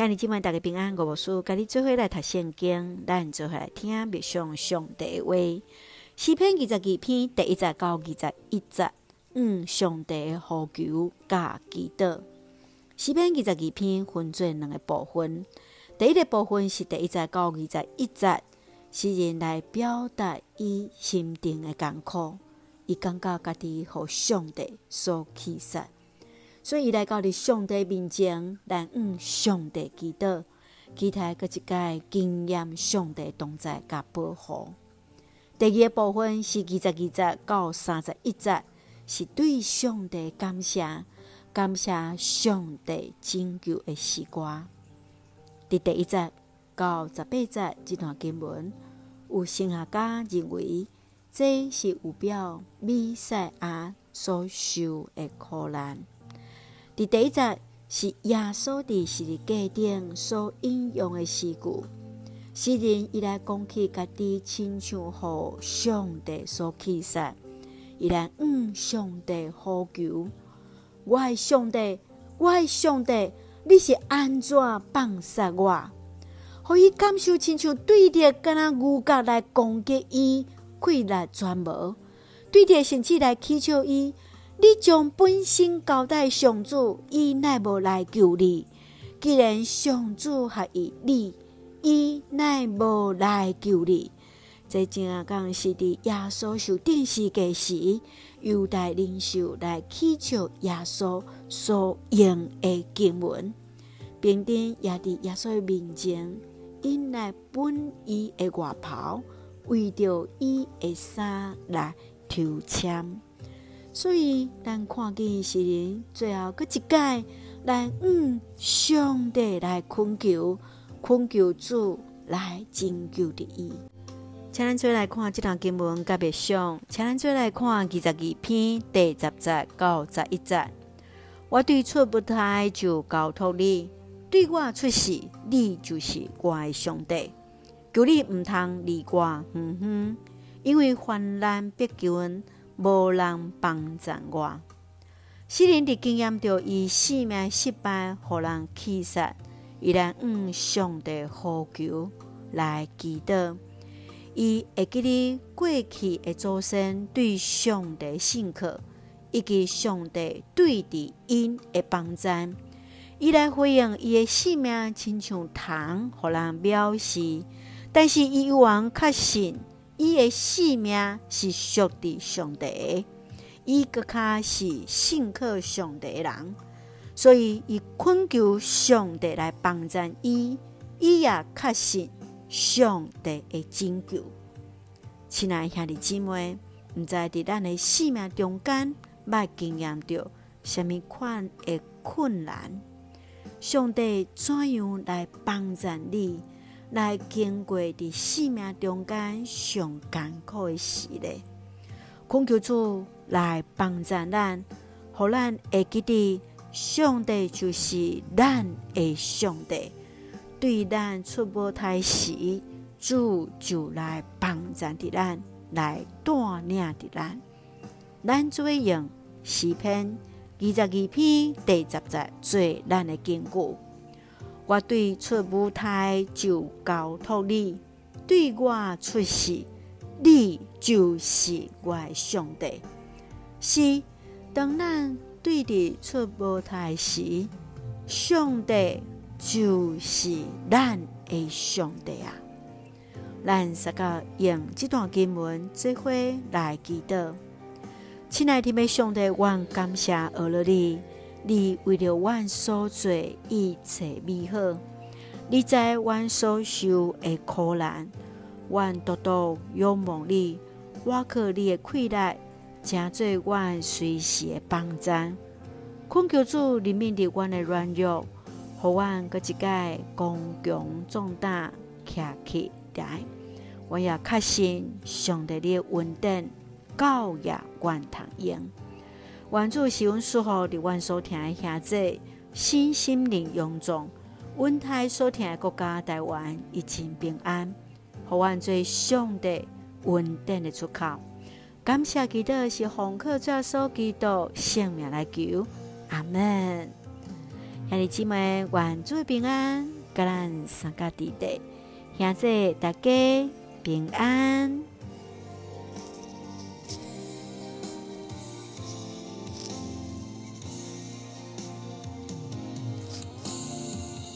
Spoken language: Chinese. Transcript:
今日今晚大家平安，我无事，甲你做伙来读圣经，咱做伙来听默上上帝话。诗篇二十二篇第一节到二十一节，嗯，上帝呼求甲祈祷。诗篇二十二篇分做两个部分，第一个部分是第一节到二十一节，诗人来表达伊心中的艰苦，伊感觉家己互上帝所弃杀。所以，来到伫上帝面前，来向上帝祈祷，期待阁一届经验上帝同在甲保护。第二个部分是二十二节到三十一节，是对上帝感谢，感谢上帝拯救的诗歌。伫第一节到十八节这段经文，有神学家认为，这是有表弥赛亚所受的苦难。伫第一节是耶稣伫十字架顶所引用的诗句，诗人伊来讲起家己亲像互上帝所弃杀，伊来向上帝呼求：我的上帝，我的上帝，你是安怎放杀我？互伊感受亲像对着敢若牛角来攻击伊，溃力全无，对着甚至来乞求伊。你将本身交代上主，伊乃无来救你。既然上主合意你，伊乃无来救你。这正讲是伫耶稣受钉十架时，犹太领袖来祈求耶稣所应的经文，并且也伫耶稣面前，因来本伊的外袍，为着伊的衫来抽签。所以，咱看见是人最后阁一界，来向上帝来恳求，恳求主来拯救的伊。请咱做来看这段经文，甲别上，请咱做来看二十二篇第十节到十一节。我对出不胎就交托你，对我出世，你就是我的上帝。求你毋通离我远远，因为患难逼近。无人帮赞我，诗人伫经验着伊性命失败，互人弃杀，伊来向上帝呼求来祈祷。伊会记得过去的祖先对上帝信靠，以及上帝对伫因的帮赞。伊来回应伊的性命亲像糖，互人藐视，但是伊有望确信。伊的性命是属伫上帝的，伊阁较是信靠上帝的人，所以伊恳求上帝来帮助伊。伊也确信上帝的拯救。亲爱兄弟姊妹，毋知伫咱的性命中间，捌经验着虾米款的困难？上帝怎样来帮助你？来经过伫生命中间上艰苦的时呢，恳求主来帮助咱，互咱会记得上帝就是咱的上帝。对咱出无胎时，主就来帮助伫咱，来带领伫咱。咱做用视频二十二篇第十节做咱的根据。我对出母胎就交托你，对我出世，你就是我的上帝。是当咱对伫出母胎时，上帝就是咱的上帝啊！咱三个用这段经文做伙来祈祷，亲爱的上帝，我感谢阿罗你。你为了阮所做一切美好，你知阮所受的苦难，阮独独仰望你，我靠你的气力，成做阮随时的帮赞。恳求主怜悯的阮的软弱，互阮阁一摆刚强壮胆，站起来。我也确信上帝的恩典，教也愿通用。愿主赐阮赐福伫阮所听的兄姊，身心灵勇壮，阮台所听的国家台湾一切平安，互阮做上帝稳定的出口。感谢基督是奉靠主所基督性命来求，阿门。兄弟姊妹，愿主平安，甲咱三加地地，现在大家平安。